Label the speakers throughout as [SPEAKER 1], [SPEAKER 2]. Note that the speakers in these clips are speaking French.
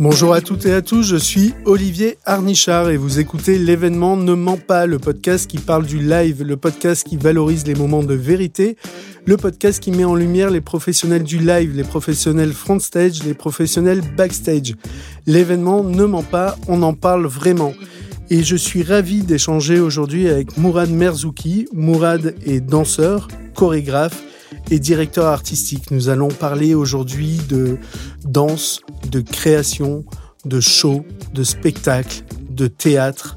[SPEAKER 1] Bonjour à toutes et à tous, je suis Olivier Arnichard et vous écoutez l'événement Ne ment pas, le podcast qui parle du live, le podcast qui valorise les moments de vérité, le podcast qui met en lumière les professionnels du live, les professionnels front stage, les professionnels backstage. L'événement Ne ment pas, on en parle vraiment. Et je suis ravi d'échanger aujourd'hui avec Mourad Merzouki. Mourad est danseur, chorégraphe et directeur artistique. Nous allons parler aujourd'hui de danse, de création, de show, de spectacle, de théâtre,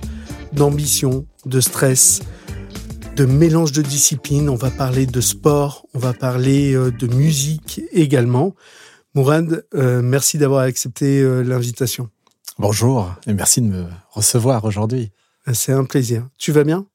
[SPEAKER 1] d'ambition, de stress, de mélange de disciplines. On va parler de sport, on va parler euh, de musique également. Mourad, euh, merci d'avoir accepté euh, l'invitation.
[SPEAKER 2] Bonjour et merci de me recevoir aujourd'hui.
[SPEAKER 1] C'est un plaisir. Tu vas bien?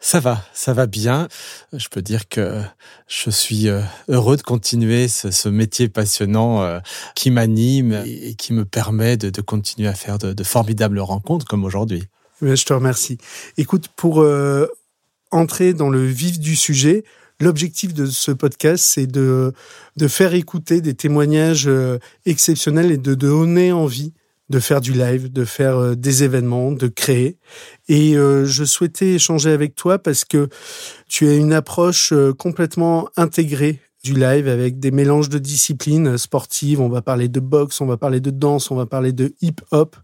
[SPEAKER 2] Ça va, ça va bien. Je peux dire que je suis euh, heureux de continuer ce, métier passionnant euh, qui m'anime et qui me permet de, continuer à faire de, formidables rencontres comme aujourd'hui.
[SPEAKER 1] Je te remercie. Écoute, pour euh, entrer dans le vif du sujet, L'objectif de ce podcast, c'est de, de faire écouter des témoignages exceptionnels et de donner envie de faire du live, de faire euh, des événements, de créer. Et euh, je souhaitais échanger avec toi parce que tu as une approche euh, complètement intégrée du live avec des mélanges de disciplines sportives. On va parler de boxe, on va parler de danse, on va parler de hip-hop,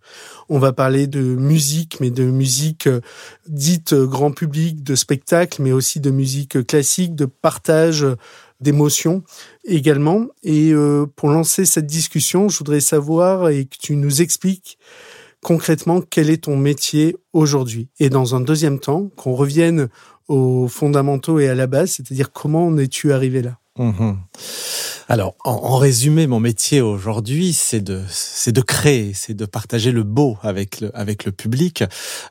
[SPEAKER 1] on va parler de musique, mais de musique dite grand public, de spectacle, mais aussi de musique classique, de partage d'émotions également. Et euh, pour lancer cette discussion, je voudrais savoir et que tu nous expliques concrètement quel est ton métier aujourd'hui. Et dans un deuxième temps, qu'on revienne aux fondamentaux et à la base, c'est-à-dire comment en es-tu arrivé là?
[SPEAKER 2] Mmh alors, en, résumé, mon métier aujourd'hui, c'est de, c'est de créer, c'est de partager le beau avec le, avec le public.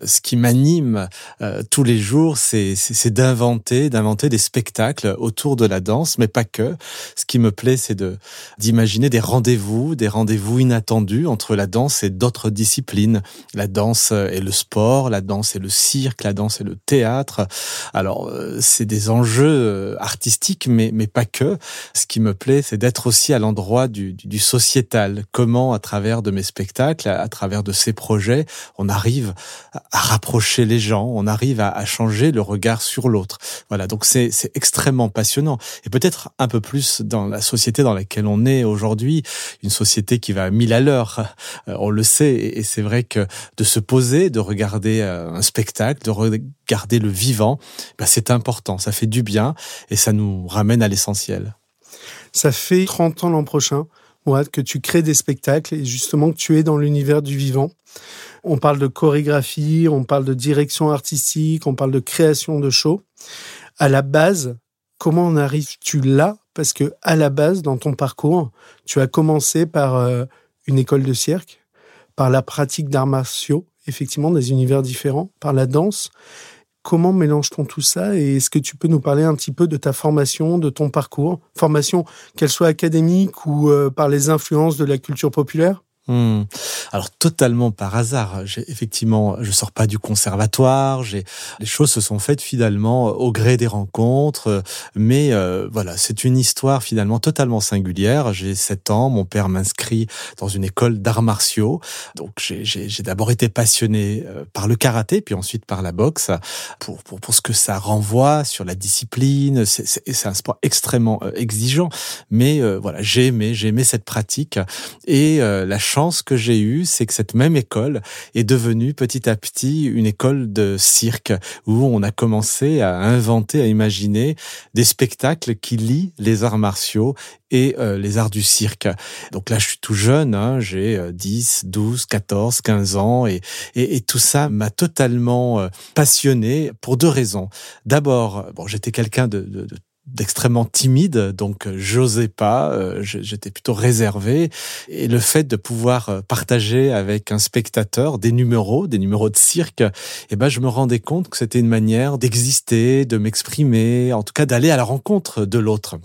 [SPEAKER 2] Ce qui m'anime euh, tous les jours, c'est, c'est, d'inventer, d'inventer des spectacles autour de la danse, mais pas que. Ce qui me plaît, c'est de, d'imaginer des rendez-vous, des rendez-vous inattendus entre la danse et d'autres disciplines. La danse et le sport, la danse et le cirque, la danse et le théâtre. Alors, euh, c'est des enjeux euh, artistiques, mais, mais pas que. Ce qui me plaît, c'est d'être aussi à l'endroit du, du, sociétal. Comment, à travers de mes spectacles, à, travers de ces projets, on arrive à rapprocher les gens, on arrive à, à changer le regard sur l'autre. Voilà, donc c'est extrêmement passionnant. Et peut-être un peu plus dans la société dans laquelle on est aujourd'hui, une société qui va à mille à l'heure, euh, on le sait. Et c'est vrai que de se poser, de regarder euh, un spectacle, de regarder le vivant, bah c'est important, ça fait du bien et ça nous ramène à l'essentiel.
[SPEAKER 1] Ça fait 30 ans l'an prochain, Mourad, que tu crées des spectacles et justement que tu es dans l'univers du vivant. On parle de chorégraphie, on parle de direction artistique, on parle de création de shows. À la base, comment en arrives-tu là? Parce que à la base, dans ton parcours, tu as commencé par euh, une école de cirque, par la pratique d'arts martiaux, effectivement, des univers différents, par la danse. Comment mélange-t-on tout ça et est-ce que tu peux nous parler un petit peu de ta formation, de ton parcours, formation qu'elle soit académique ou euh, par les influences de la culture populaire?
[SPEAKER 2] Hmm. Alors totalement par hasard. Effectivement, je sors pas du conservatoire. Les choses se sont faites finalement au gré des rencontres. Mais euh, voilà, c'est une histoire finalement totalement singulière. J'ai 7 ans, mon père m'inscrit dans une école d'arts martiaux. Donc j'ai d'abord été passionné euh, par le karaté, puis ensuite par la boxe, pour pour, pour ce que ça renvoie sur la discipline. C'est un sport extrêmement euh, exigeant. Mais voilà, j'ai aimé, j'ai aimé cette pratique et la chance que j'ai eue, c'est que cette même école est devenue petit à petit une école de cirque où on a commencé à inventer, à imaginer des spectacles qui lient les arts martiaux et euh, les arts du cirque. Donc là, je suis tout jeune, hein, j'ai 10, 12, 14, 15 ans et, tout ça m'a totalement euh, passionné pour deux raisons. D'abord, bon, j'étais quelqu'un de, de d'extrêmement timide, donc euh, j'osais pas, euh, j'étais plutôt réservé. Et le fait de pouvoir euh, partager avec un spectateur des numéros, des numéros de cirque, eh ben je me rendais compte que c'était une manière d'exister, de m'exprimer, en tout cas d'aller à la rencontre de l'autre.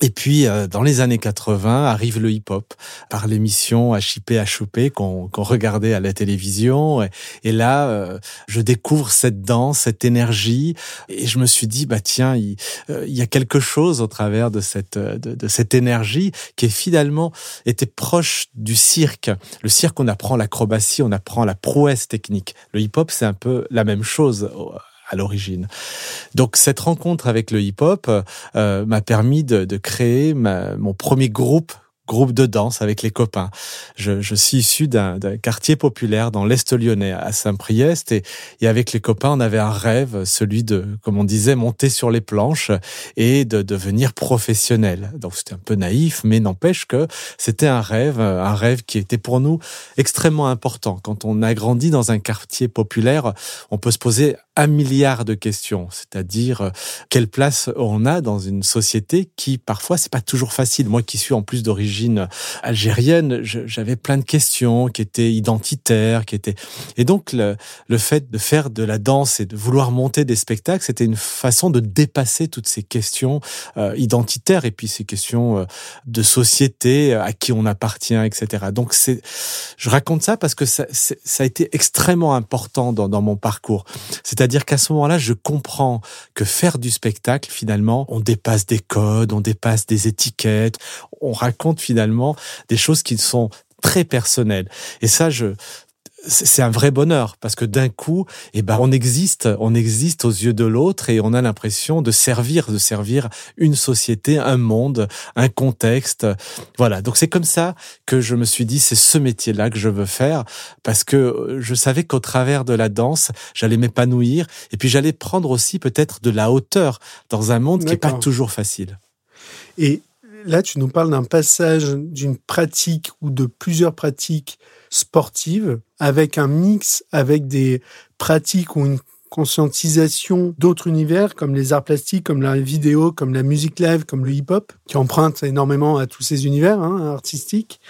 [SPEAKER 2] Et puis, euh, dans les années 80, arrive le hip-hop par l'émission HIP HOP qu'on regardait à la télévision. Et, là, euh, je découvre cette danse, cette énergie, et je me suis dit, bah tiens, il, euh, y a quelque chose au travers de cette de, de, cette énergie qui est finalement était proche du cirque. Le cirque, on apprend l'acrobatie, on apprend la prouesse technique. Le hip-hop, c'est un peu la même chose à l'origine. Donc cette rencontre avec le hip-hop euh, m'a permis de, de créer ma, mon premier groupe groupe de danse avec les copains. Je, je suis issu d'un quartier populaire dans l'Est lyonnais, à Saint-Priest, et, et, avec les copains, on avait un rêve, celui de, comme on disait, monter sur les planches et de devenir professionnel. Donc c'était un peu naïf, mais n'empêche que c'était un rêve, un rêve qui était pour nous extrêmement important. Quand on a grandi dans un quartier populaire, on peut se poser un milliard de questions, c'est-à-dire quelle place on a dans une société qui parfois c'est pas toujours facile. Moi qui suis en plus d'origine algérienne, j'avais plein de questions qui étaient identitaires, qui étaient et donc le, le fait de faire de la danse et de vouloir monter des spectacles, c'était une façon de dépasser toutes ces questions euh, identitaires et puis ces questions euh, de société à qui on appartient, etc. Donc c'est, je raconte ça parce que ça, ça a été extrêmement important dans, dans mon parcours. Qu'à ce moment-là, je comprends que faire du spectacle, finalement, on dépasse des codes, on dépasse des étiquettes, on raconte finalement des choses qui sont très personnelles. Et ça, je, c'est un vrai bonheur parce que d'un coup, eh ben, on existe, on existe aux yeux de l'autre et on a l'impression de servir, de servir une société, un monde, un contexte. Voilà. Donc c'est comme ça que je me suis dit, c'est ce métier-là que je veux faire parce que je savais qu'au travers de la danse, j'allais m'épanouir et puis j'allais prendre aussi peut-être de la hauteur dans un monde qui n'est pas toujours facile.
[SPEAKER 1] Et là, tu nous parles d'un passage d'une pratique ou de plusieurs pratiques sportives avec un mix avec des pratiques ou une conscientisation d'autres univers comme les arts plastiques, comme la vidéo, comme la musique live, comme le hip-hop, qui empruntent énormément à tous ces univers hein, artistiques.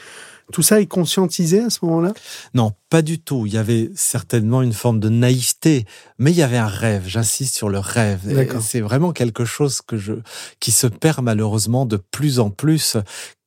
[SPEAKER 1] Tout ça est conscientisé à ce moment-là?
[SPEAKER 2] Non, pas du tout. Il y avait certainement une forme de naïveté, mais il y avait un rêve. J'insiste sur le rêve. C'est vraiment quelque chose que je, qui se perd malheureusement de plus en plus.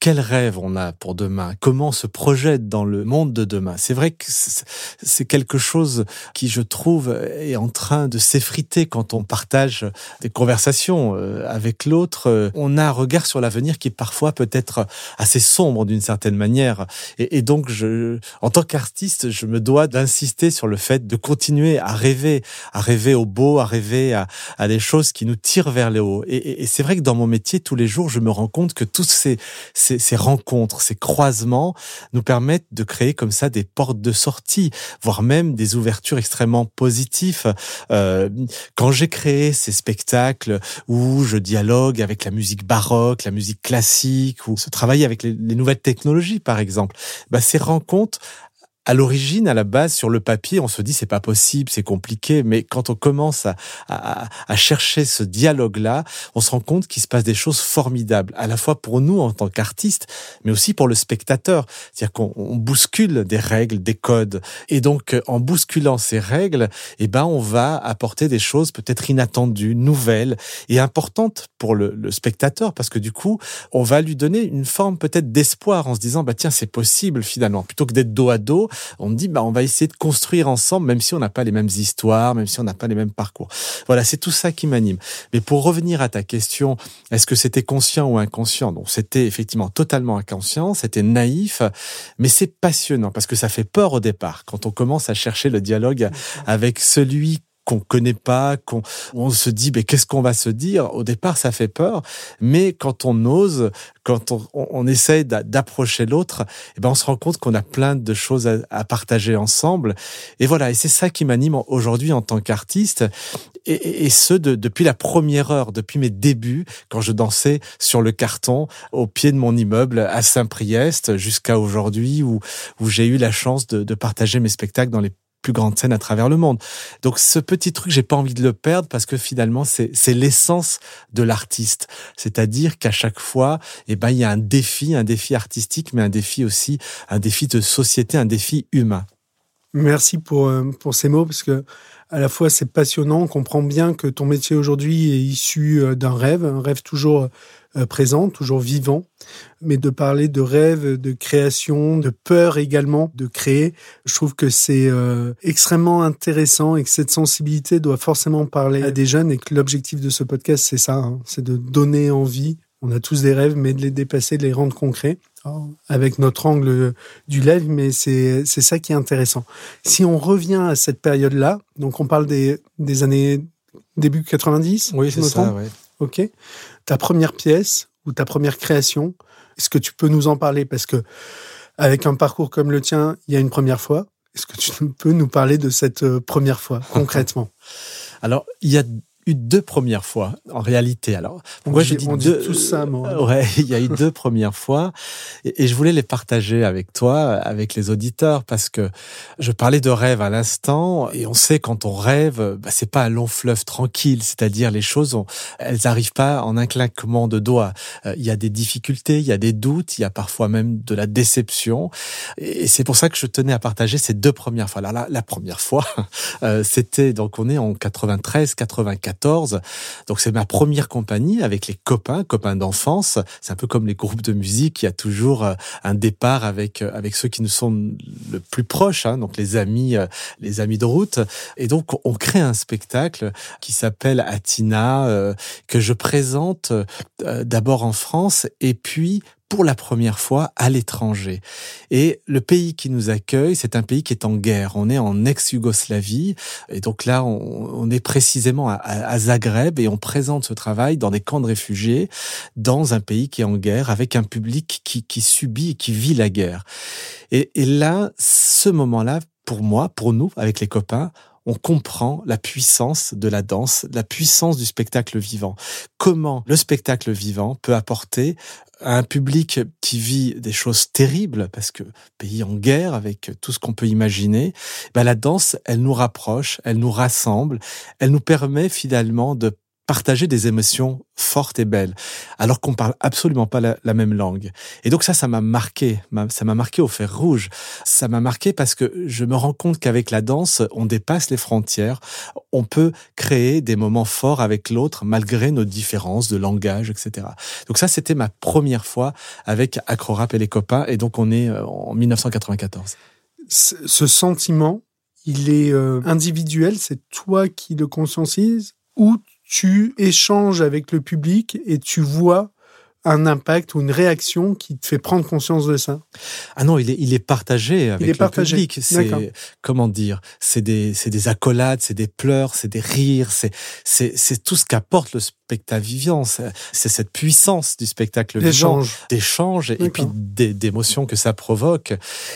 [SPEAKER 2] Quel rêve on a pour demain? Comment on se projette dans le monde de demain? C'est vrai que c'est quelque chose qui, je trouve, est en train de s'effriter quand on partage des conversations euh, avec l'autre. On a un regard sur l'avenir qui est parfois peut-être assez sombre d'une certaine manière. Et, donc, je, en tant qu'artiste, je me dois d'insister sur le fait de continuer à rêver, à rêver au beau, à rêver à, des choses qui nous tirent vers le haut. Et, c'est vrai que dans mon métier, tous les jours, je me rends compte que tous ces, ces rencontres, ces croisements nous permettent de créer comme ça des portes de sortie, voire même des ouvertures extrêmement positives. Euh, quand j'ai créé ces spectacles où je dialogue avec la musique baroque, la musique classique, ou se travailler avec les, les nouvelles technologies, par exemple, bah, ces rencontres à l'origine, à la base, sur le papier, on se dit c'est pas possible, c'est compliqué, mais quand on commence à, à, à chercher ce dialogue-là, on se rend compte qu'il se passe des choses formidables, à la fois pour nous en tant qu'artistes, mais aussi pour le spectateur. C'est-à-dire qu'on bouscule des règles, des codes, et donc en bousculant ces règles, eh ben on va apporter des choses peut-être inattendues, nouvelles et importantes pour le, le spectateur, parce que du coup, on va lui donner une forme peut-être d'espoir en se disant bah tiens c'est possible finalement, plutôt que d'être dos à dos on dit bah on va essayer de construire ensemble, même si on n'a pas les mêmes histoires, même si on n'a pas les mêmes parcours. Voilà, c'est tout ça qui m'anime. Mais pour revenir à ta question, est-ce que c'était conscient ou inconscient? Donc c'était effectivement totalement inconscient, c'était naïf, mais c'est passionnant parce que ça fait peur au départ quand on commence à chercher le dialogue avec celui qu'on connaît pas, qu'on on se dit mais qu'est-ce qu'on va se dire? Au départ, ça fait peur, mais quand on ose, quand on, on essaye d'approcher l'autre, eh ben on se rend compte qu'on a plein de choses à, partager ensemble. Et voilà, et c'est ça qui m'anime aujourd'hui en tant qu'artiste, et, et, ce de, depuis la première heure, depuis mes débuts, quand je dansais sur le carton au pied de mon immeuble à Saint-Priest, jusqu'à aujourd'hui où, où j'ai eu la chance de partager mes spectacles dans les plus grande scène à travers le monde. Donc ce petit truc, j'ai pas envie de le perdre parce que finalement c'est l'essence de l'artiste, c'est-à-dire qu'à chaque fois, eh ben il y a un défi, un défi artistique, mais un défi aussi, un défi de société, un défi humain.
[SPEAKER 1] Merci pour euh, pour ces mots parce que à la fois c'est passionnant, on comprend bien que ton métier aujourd'hui est issu euh, d'un rêve, un rêve toujours présent, toujours vivant, mais de parler de rêve, de création, de peur également, de créer. Je trouve que c'est euh, extrêmement intéressant et que cette sensibilité doit forcément parler à des jeunes et que l'objectif de ce podcast, c'est ça, hein, c'est de donner envie. On a tous des rêves, mais de les dépasser, de les rendre concrets avec notre angle du live, mais c'est c'est ça qui est intéressant. Si on revient à cette période-là, donc on parle des, des années début 90.
[SPEAKER 2] Oui, c'est ça. Ouais.
[SPEAKER 1] Ok. Ta première pièce ou ta première création, est-ce que tu peux nous en parler? Parce que avec un parcours comme le tien, il y a une première fois. Est-ce que tu peux nous parler de cette euh, première fois concrètement?
[SPEAKER 2] Alors, il y a eu deux premières fois en réalité. Alors,
[SPEAKER 1] moi je dis deux, tout ça, moi.
[SPEAKER 2] Ouais, il y a eu deux premières fois et, je voulais les partager avec toi, avec les auditeurs, parce que je parlais de rêve à l'instant et on sait quand on rêve, bah, c'est pas un long fleuve tranquille, c'est-à-dire les choses, elles arrivent pas en un claquement de doigts. Euh, il y a des difficultés, il y a des doutes, il y a parfois même de la déception et c'est pour ça que je tenais à partager ces deux premières fois. Alors la, la première fois, euh, c'était donc on est en 93, 94 donc c'est ma première compagnie avec les copains, copains d'enfance. C'est un peu comme les groupes de musique. Il y a toujours euh, un départ avec euh, avec ceux qui nous sont le plus proches, hein, donc les amis, euh, les amis de route. Et donc on crée un spectacle qui s'appelle Atina que je présente d'abord en France et puis pour la première fois à l'étranger. Et le pays qui nous accueille, c'est un pays qui est en guerre. On est en ex-Yougoslavie. Et donc là, on, est précisément à, Zagreb et on présente ce travail dans des camps de réfugiés, dans un pays qui est en guerre, avec un public qui, subit et qui vit la guerre. Et là, ce moment-là, pour moi, pour nous, avec les copains, on comprend la puissance de la danse, la puissance du spectacle vivant. Comment le spectacle vivant peut apporter à un public qui vit des choses terribles, parce que pays en guerre, avec tout ce qu'on peut imaginer, ben la danse, elle nous rapproche, elle nous rassemble, elle nous permet finalement de partager des émotions fortes et belles, alors qu'on parle absolument pas la, même langue. Et donc ça, ça m'a marqué, ça m'a marqué au fer rouge. Ça m'a marqué parce que je me rends compte qu'avec la danse, on dépasse les frontières, on peut créer des moments forts avec l'autre malgré nos différences de langage, etc. Donc ça, c'était ma première fois avec Acrorap et les copains, et donc on est euh, en 1994.
[SPEAKER 1] Ce sentiment, il est euh, individuel, c'est toi qui le conscientises? Ou tu échanges avec le public et tu vois un impact ou une réaction qui te fait prendre conscience de ça
[SPEAKER 2] Ah non, il est, il est partagé avec il est le partagé. public. C'est comment dire C'est des, c'est des accolades, c'est des pleurs, c'est des rires, c'est, c'est, c'est tout ce qu'apporte le spectacle vivant. C'est cette puissance du spectacle vivant, d'échange et puis d'émotions que ça provoque.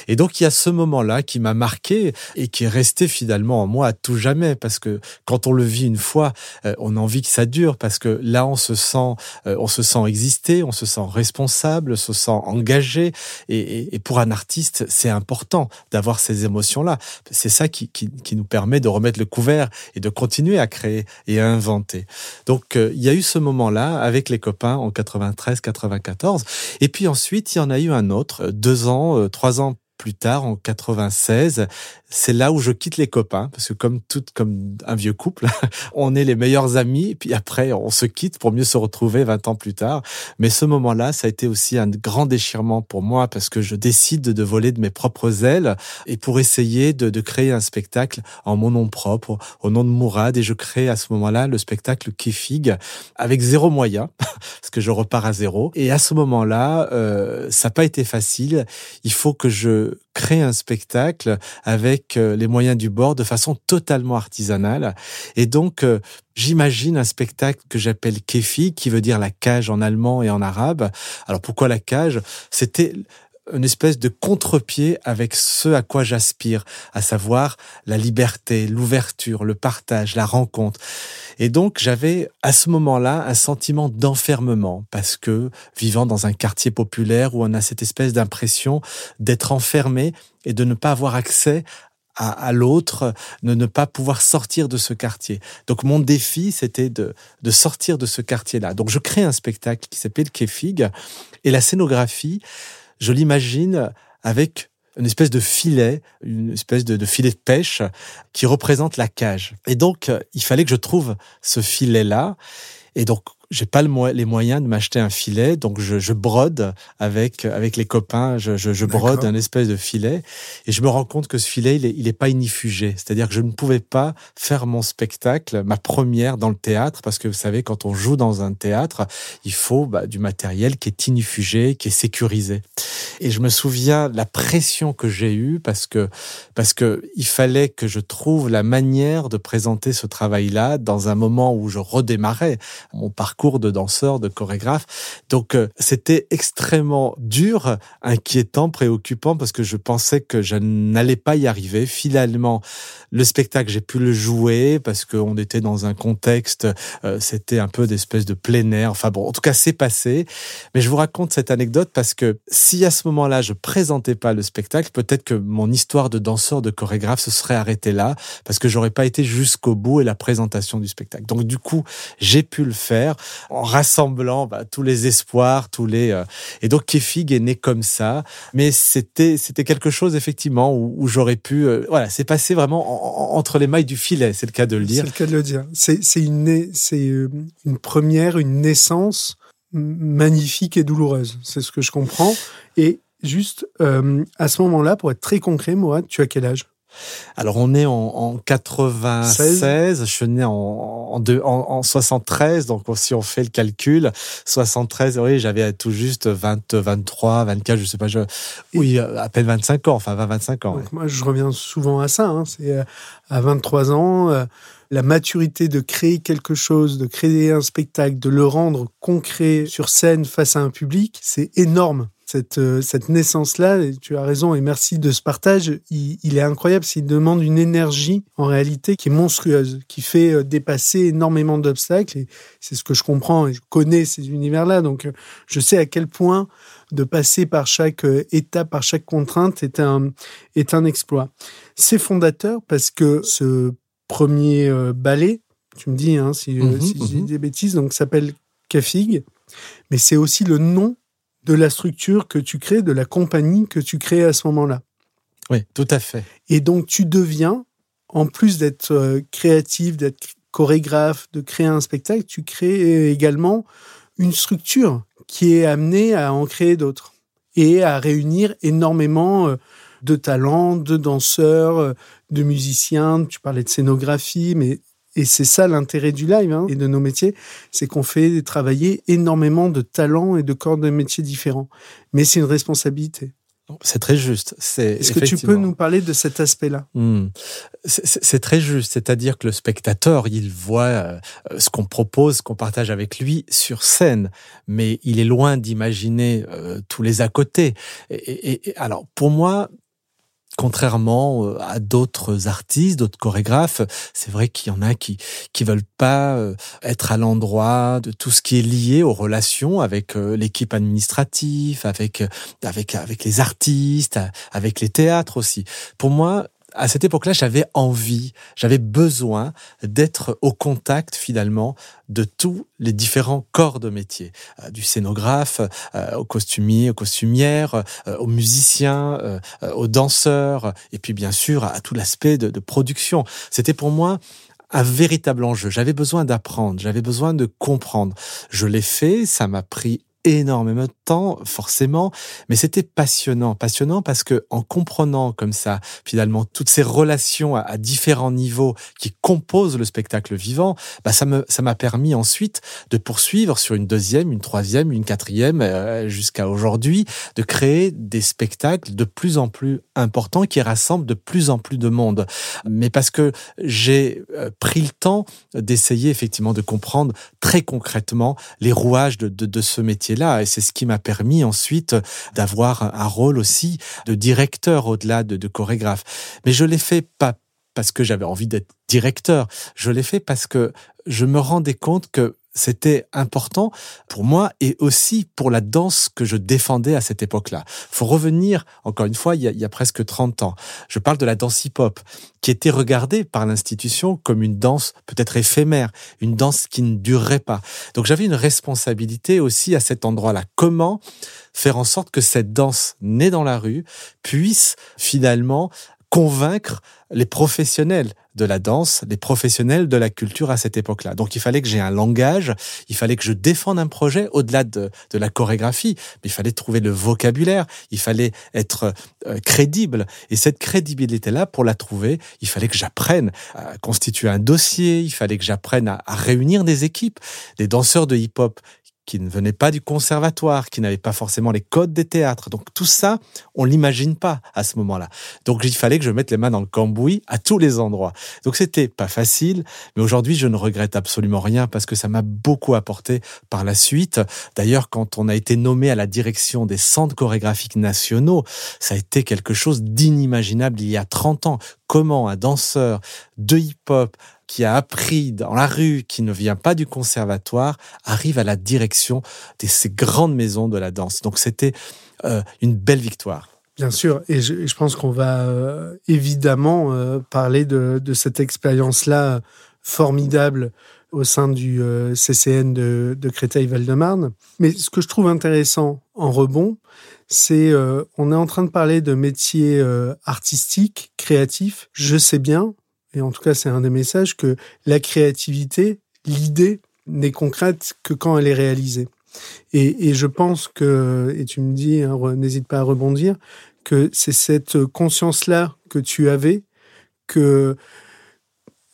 [SPEAKER 2] Et donc il y a ce moment-là qui m'a marqué et qui est resté finalement en moi à tout jamais parce que quand on le vit une fois, euh, on a envie que ça dure parce que là on se sent, euh, on se sent exister, on se sent responsable, on se sent engagé. Et, et pour un artiste, c'est important d'avoir ces émotions-là. C'est ça qui, qui, qui, nous permet de remettre le couvert et de continuer à créer et à inventer. Donc euh, il y a eu ce moment-là avec les copains en 93-94. Et puis ensuite, il y en a eu un autre, deux ans, euh, trois ans plus tard, en 96, c'est là où je quitte les copains, parce que comme tout, comme un vieux couple, on est les meilleurs amis, puis après on se quitte pour mieux se retrouver 20 ans plus tard. Mais ce moment-là, ça a été aussi un grand déchirement pour moi, parce que je décide de voler de mes propres ailes et pour essayer de, de créer un spectacle en mon nom propre, au nom de Mourad, et je crée à ce moment-là le spectacle Kefig avec zéro moyen, parce que je repars à zéro. Et à ce moment-là, euh, ça n'a pas été facile. Il faut que je créer un spectacle avec euh, les moyens du bord de façon totalement artisanale. Et donc, euh, j'imagine un spectacle que j'appelle Kefi, qui veut dire la cage en allemand et en arabe. Alors pourquoi la cage? C'était une espèce de contre-pied avec ce à quoi j'aspire, à savoir la liberté, l'ouverture, le partage, la rencontre. Et donc j'avais à ce moment-là un sentiment d'enfermement parce que vivant dans un quartier populaire où on a cette espèce d'impression d'être enfermé et de ne pas avoir accès à, l'autre, de ne pas pouvoir sortir de ce quartier. Donc mon défi, c'était de, de sortir de ce quartier-là. Donc je crée un spectacle qui s'appelle Kefig et la scénographie, je l'imagine avec une espèce de filet, une espèce de, filet de pêche qui représente la cage. Et donc, euh, il fallait que je trouve ce filet-là. Et donc, j'ai pas le les moyens de m'acheter un filet, donc je, je, brode avec avec les copains, je, je, je brode un espèce de filet, et je me rends compte que ce filet il est, il est pas inifugé, c'est-à-dire que je ne pouvais pas faire mon spectacle, ma première dans le théâtre, parce que vous savez quand on joue dans un théâtre, il faut bah, du matériel qui est inifugé, qui est sécurisé. Et je me souviens la pression que j'ai eue parce que parce que il fallait que je trouve la manière de présenter ce travail-là dans un moment où je redémarrais mon parcours de danseur, de chorégraphe. Donc euh, c'était extrêmement dur, inquiétant, préoccupant parce que je pensais que je n'allais pas y arriver. Finalement, le spectacle, j'ai pu le jouer parce qu'on était dans un contexte, euh, c'était un peu d'espèce de plein air. Enfin bon, en tout cas, c'est passé. Mais je vous raconte cette anecdote parce que si à ce moment-là, je présentais pas le spectacle, peut-être que mon histoire de danseur, de chorégraphe se serait arrêtée là parce que j'aurais pas été jusqu'au bout et la présentation du spectacle. Donc du coup, j'ai pu le faire en rassemblant bah, tous les espoirs, tous les euh, et donc Kefig est né comme ça. Mais c'était c'était quelque chose effectivement où, j'aurais pu euh, voilà, c'est passé vraiment entre les mailles du filet, c'est le cas de le dire.
[SPEAKER 1] C'est le cas de le dire. C'est c'est une c'est euh, une première, une naissance magnifique et douloureuse. C'est ce que je comprends. Et juste à ce moment-là, pour être très concret, Mourad, tu as quel âge?
[SPEAKER 2] Alors on est en, en 96, je suis né en, en, en, 73, donc si on fait le calcul, 73, oui, j'avais tout juste 20, 23, 24, je sais pas, je, oui, à peine 25 ans, enfin 20, 25 ans.
[SPEAKER 1] Moi, je reviens souvent à ça. Hein, c'est euh, à 23 ans, euh, la maturité de créer quelque chose, de créer un spectacle, de le rendre concret sur scène face à un public, c'est énorme cette, euh, cette naissance-là, tu as raison, et merci de ce partage, il, est incroyable, il demande une énergie, en réalité, qui est monstrueuse, qui fait euh, dépasser énormément d'obstacles, et c'est ce que je comprends, et je connais ces univers-là, donc euh, je sais à quel point de passer par chaque étape, par chaque contrainte est un, est un exploit. C'est fondateur parce que ce premier ballet, tu me dis hein, si, si je dis mhm. des bêtises, donc s'appelle Cafig, mais c'est aussi le nom de la structure que tu crées, de la compagnie que tu crées à ce moment-là.
[SPEAKER 2] Oui, tout à fait.
[SPEAKER 1] Et donc tu deviens, en plus d'être euh, créatif, d'être chorégraphe, de créer un spectacle, tu crées également une structure qui est amenée à en créer d'autres et à réunir énormément euh, de talents, de danseurs, euh, de musiciens. Tu parlais de scénographie, mais et c'est ça l'intérêt du live hein, et de nos métiers, c'est qu'on fait travailler énormément de talents et de corps de métiers différents. Mais c'est une responsabilité.
[SPEAKER 2] C'est très juste.
[SPEAKER 1] Est-ce que tu peux nous parler de cet aspect-là?
[SPEAKER 2] Hmm. C'est très juste. C'est-à-dire que le spectateur, il voit euh, ce qu'on propose, qu'on partage avec lui sur scène, mais il est loin d'imaginer euh, tous les à côté. et, alors, pour moi, contrairement euh, à d'autres artistes, d'autres chorégraphes, c'est vrai qu'il y en a qui qui veulent pas euh, être à l'endroit de tout ce qui est lié aux relations avec euh, l'équipe administrative, avec avec avec les artistes, avec les théâtres aussi. Pour moi, à cette époque-là, j'avais envie, j'avais besoin d'être au contact finalement de tous les différents corps de métier, euh, du scénographe euh, au costumier, aux costumières, euh, aux musiciens, aux danseurs, et puis bien sûr à, tout l'aspect de production. C'était pour moi un véritable enjeu. J'avais besoin d'apprendre, j'avais besoin de comprendre. Je l'ai fait, ça m'a pris énormément de temps, forcément, mais c'était passionnant, passionnant parce que en comprenant comme ça, finalement, toutes ces relations à, différents niveaux qui composent le spectacle vivant, bah ça me ça m'a permis ensuite de poursuivre sur une deuxième, une troisième, une quatrième, euh, jusqu'à aujourd'hui, de créer des spectacles de plus en plus importants qui rassemblent de plus en plus de monde. Mais parce que j'ai euh, pris le temps d'essayer effectivement de comprendre très concrètement les rouages de, de, de ce métier là Et c'est ce qui m'a permis ensuite d'avoir un rôle aussi de directeur au-delà de, de chorégraphe. Mais je l'ai fait pas parce que j'avais envie d'être directeur. Je l'ai fait parce que je me rendais compte que c'était important pour moi et aussi pour la danse que je défendais à cette époque-là. Faut revenir, encore une fois, il y, a, il y a presque 30 ans. Je parle de la danse hip-hop, qui était regardée par l'institution comme une danse peut-être éphémère, une danse qui ne durerait pas. Donc j'avais une responsabilité aussi à cet endroit-là. Comment faire en sorte que cette danse née dans la rue puisse finalement convaincre les professionnels de la danse, les professionnels de la culture à cette époque-là. Donc il fallait que j'ai un langage, il fallait que je défende un projet au-delà de, la chorégraphie, mais il fallait trouver le vocabulaire, il fallait être euh, crédible. Et cette crédibilité-là, pour la trouver, il fallait que j'apprenne à constituer un dossier, il fallait que j'apprenne à réunir des équipes, des danseurs de hip-hop qui ne venaient pas du conservatoire, qui n'avaient pas forcément les codes des théâtres. Donc tout ça, on l'imagine pas à ce moment-là. Donc il fallait que je mette les mains dans le cambouis à tous les endroits. Donc c'était pas facile, mais aujourd'hui je ne regrette absolument rien parce que ça m'a beaucoup apporté par la suite. D'ailleurs, quand on a été nommé à la direction des centres chorégraphiques nationaux, ça a été quelque chose d'inimaginable il y a 30 ans. Comment un danseur de hip-hop qui a appris dans la rue, qui ne vient pas du conservatoire, arrive à la direction de ces grandes maisons de la danse. Donc c'était euh, une belle victoire.
[SPEAKER 1] Bien sûr, et je, pense qu'on va euh, évidemment euh, parler de, cette expérience-là formidable au sein du CCN de, de Créteil-Val-de-Marne. Mais ce que je trouve intéressant en rebond, c'est euh, on est en train de parler de métiers euh, artistiques, créatifs. Je sais bien et en tout cas c'est un des messages, que la créativité, l'idée, n'est concrète que quand elle est réalisée. Et, et je pense que, et tu me dis, hein, n'hésite pas à rebondir, que c'est cette conscience-là que tu avais, que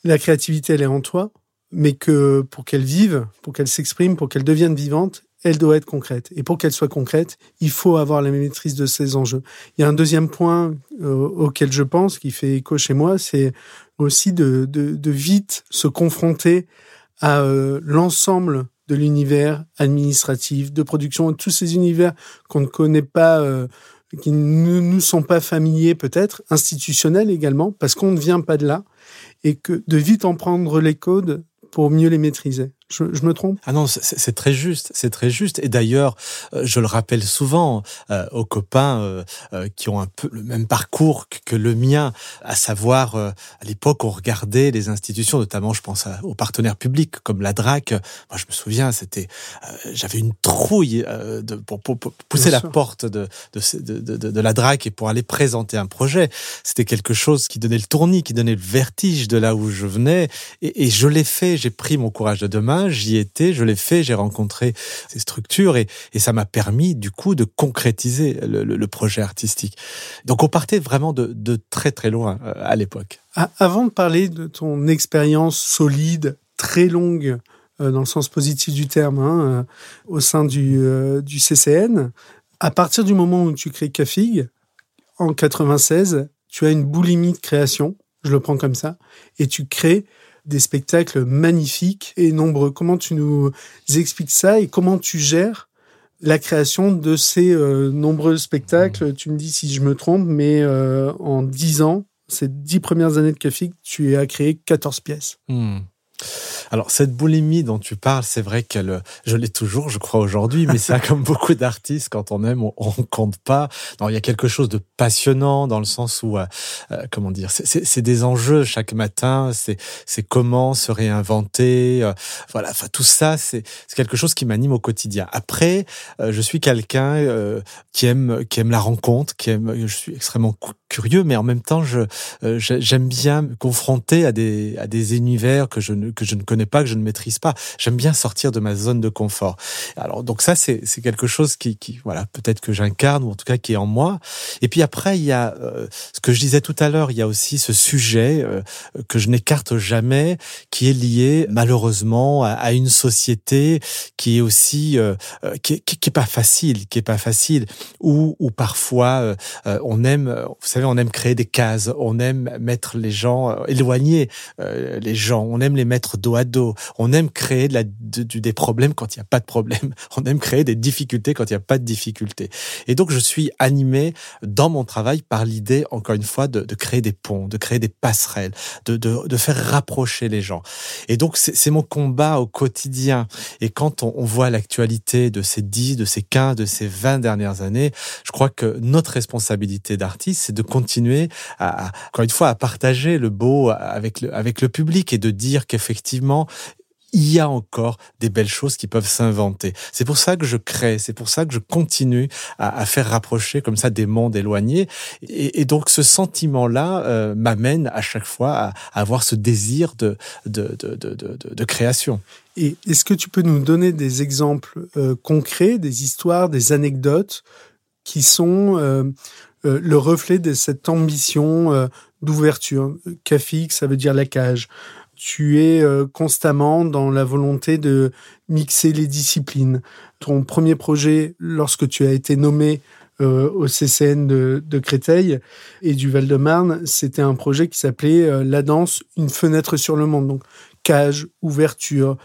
[SPEAKER 1] la créativité, elle est en toi, mais que pour qu'elle vive, pour qu'elle s'exprime, pour qu'elle devienne vivante, elle doit être concrète. Et pour qu'elle soit concrète, il faut avoir la maîtrise de ces enjeux. Il y a un deuxième point euh, auquel je pense, qui fait écho chez moi, c'est aussi de, de, de, vite se confronter à euh, l'ensemble de l'univers administratif, de production, tous ces univers qu'on ne connaît pas, euh, qui ne nous sont pas familiers peut-être, institutionnels également, parce qu'on ne vient pas de là, et que de vite en prendre les codes pour mieux les maîtriser. Je, je, me trompe?
[SPEAKER 2] Ah non, c'est très juste, c'est très juste. Et d'ailleurs, euh, je le rappelle souvent euh, aux copains euh, euh, qui ont un peu le même parcours que, le mien, à savoir, euh, à l'époque, on regardait les institutions, notamment, je pense à, aux partenaires publics comme la DRAC. Moi, je me souviens, c'était, j'avais une trouille de, pour, pour, pour, pousser Bien la sûr. porte de de, de, de, de, la DRAC et pour aller présenter un projet. C'était quelque chose qui donnait le tournis, qui donnait le vertige de là où je venais. Et, et je l'ai fait, j'ai pris mon courage de demain j'y étais, je l'ai fait, j'ai rencontré ces structures et, ça m'a permis du coup de concrétiser le, projet artistique. Donc on partait vraiment de, très très loin euh, à l'époque.
[SPEAKER 1] Avant de parler de ton expérience solide, très longue, euh, dans le sens positif du terme, hein, euh, au sein du, du CCN, à partir du moment où tu crées CAFIG, en 96, tu as une boulimie de création, je le prends comme ça, et tu crées des spectacles magnifiques et nombreux. Comment tu nous expliques ça et comment tu gères la création de ces euh, nombreux spectacles? Tu me dis si je me trompe, mais euh, en dix ans, ces dix premières années de Café, tu as créé 14 pièces.
[SPEAKER 2] Mmh. Alors cette boulimie dont tu parles, c'est vrai qu'elle, je l'ai toujours, je crois aujourd'hui, mais ça, comme beaucoup d'artistes, quand on aime, on, on, compte pas. Non, il y a quelque chose de passionnant dans le sens où, euh, euh comment dire, c'est des enjeux chaque matin. C'est c'est comment se réinventer. Euh, voilà, enfin tout ça, c'est quelque chose qui m'anime au quotidien. Après, euh, je suis quelqu'un euh, qui aime qui aime la rencontre, qui aime. Je suis extrêmement curieux, mais en même temps, je euh, j'aime bien me confronter à des à des univers que je ne que je ne connais pas, que je ne maîtrise pas. J'aime bien sortir de ma zone de confort. Alors donc ça c'est c'est quelque chose qui qui voilà peut-être que j'incarne ou en tout cas qui est en moi. Et puis après il y a euh, ce que je disais tout à l'heure, il y a aussi ce sujet euh, que je n'écarte jamais, qui est lié malheureusement à, une société qui est aussi euh, euh qui, est, qui, est pas facile, qui est pas facile, où où parfois on aime, vous savez, on aime créer des cases, on aime mettre les gens éloigner les gens, on aime les mettre dos à dos. On aime créer de la, de, de, des problèmes quand il n'y a pas de problème. On aime créer des difficultés quand il n'y a pas de difficultés. Et donc, je suis animé dans mon travail par l'idée, une fois, de, de, créer des ponts, de créer des passerelles, de, de faire rapprocher les gens. Et donc, c'est mon combat au quotidien. Et quand on, on voit l'actualité de ces 10, de ces 15, de ces 20 dernières années, je crois que notre responsabilité d'artiste, c'est de continuer à, à, encore une fois, à partager le beau avec le, avec le public et de dire qu'effectivement, il y a encore des belles choses qui peuvent s'inventer. C'est pour ça que je crée, c'est pour ça que je continue à, faire rapprocher comme ça des mondes éloignés. Et, donc ce sentiment-là euh, m'amène à chaque fois à, avoir ce désir de, de, de, de, de création.
[SPEAKER 1] Et est-ce que tu peux nous donner des exemples euh, concrets, des histoires, des anecdotes qui sont euh, le reflet de cette ambition d'ouverture? Cafix, ça veut dire la cage tu es euh, constamment dans la volonté de mixer les disciplines. Ton premier projet, lorsque tu as été nommé euh, au CCN de, Créteil et du Val-de-Marne, c'était un projet qui s'appelait euh, La danse, une fenêtre sur le monde. Donc cage, ouverture,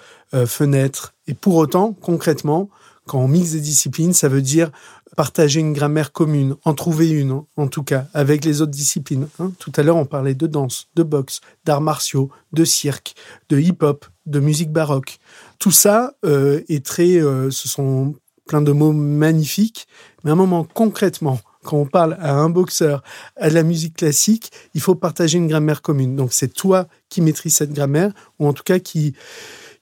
[SPEAKER 1] fenêtre. Et pour autant, concrètement, quand on mixe des disciplines, ça veut dire partager une grammaire commune, en trouver une, en tout cas, avec les autres disciplines. Hein. Tout à l'heure, on parlait de danse, de boxe, d'arts martiaux, de cirque, de hip-hop, de musique baroque. Tout ça euh, est très, euh, ce sont plein de mots magnifiques, mais à un moment concrètement, quand on parle à un boxeur, à la musique classique, il faut partager une grammaire commune. Donc c'est toi qui maîtrises cette grammaire, ou en tout cas qui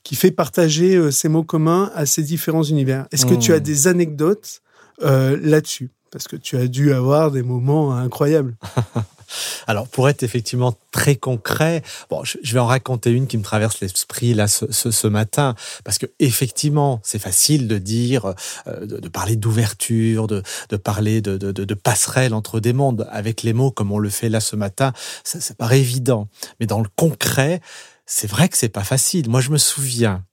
[SPEAKER 1] qui fait partager euh, ces mots communs à ces différents univers. Est-ce que tu as mmh. des anecdotes euh, là-dessus Parce que tu as dû avoir des moments incroyables.
[SPEAKER 2] Alors, pour être effectivement très concret, bon, je, vais en raconter une qui me traverse l'esprit là ce, ce, matin, parce que effectivement, c'est facile de dire, euh, de, parler d'ouverture, de, de, parler de, de, passerelle entre des mondes avec les mots comme on le fait là ce matin. Ça, ça paraît évident, mais dans le concret, c'est vrai que c'est pas facile. Moi, je me souviens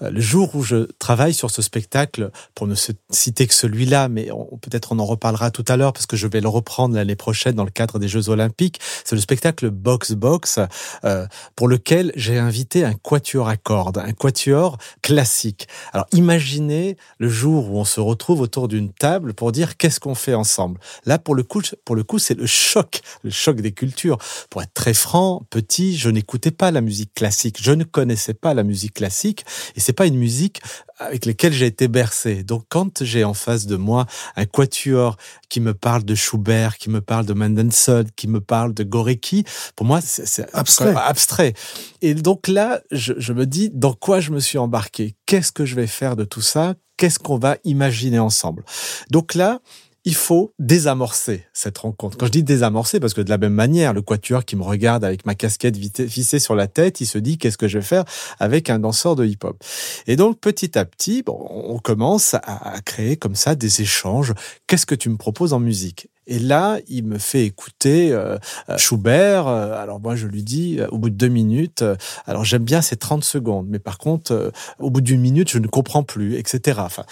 [SPEAKER 2] le jour où je travaille sur ce spectacle, pour ne citer que celui-là, mais peut-être on en reparlera tout à l'heure parce que je vais le reprendre l'année prochaine dans le cadre des Jeux Olympiques. C'est le spectacle Box Box euh, pour lequel j'ai invité un quatuor à cordes, un quatuor classique. Alors imaginez le jour où on se retrouve autour d'une table pour dire qu'est-ce qu'on fait ensemble. Là, pour le coup, pour le coup, c'est le choc, le choc des cultures. Pour être très franc, petit, je n'écoutais pas la musique classique, je ne connaissais pas la musique classique. Et c'est pas une musique avec laquelle j'ai été bercé. Donc quand j'ai en face de moi un quatuor qui me parle de Schubert, qui me parle de Mendelssohn, qui me parle de Gorecki, pour moi c'est
[SPEAKER 1] abstrait.
[SPEAKER 2] abstrait. Et donc là, je, je me dis dans quoi je me suis embarqué? Qu'est-ce que je vais faire de tout ça? Qu'est-ce qu'on va imaginer ensemble? Donc là, il faut désamorcer cette rencontre. Quand je dis désamorcer, parce que de la même manière, le quatuor qui me regarde avec ma casquette vissée sur la tête, il se dit qu'est-ce que je vais faire avec un danseur de hip-hop? Et donc petit à petit, bon, on commence à créer comme ça des échanges. Qu'est-ce que tu me proposes en musique? Et là, il me fait écouter euh, euh, Schubert. Euh, alors moi, je lui dis, au bout de deux minutes, alors j'aime bien ces 30 secondes, mais par contre, au bout d'une minute, je ne comprends plus, etc. Enfin,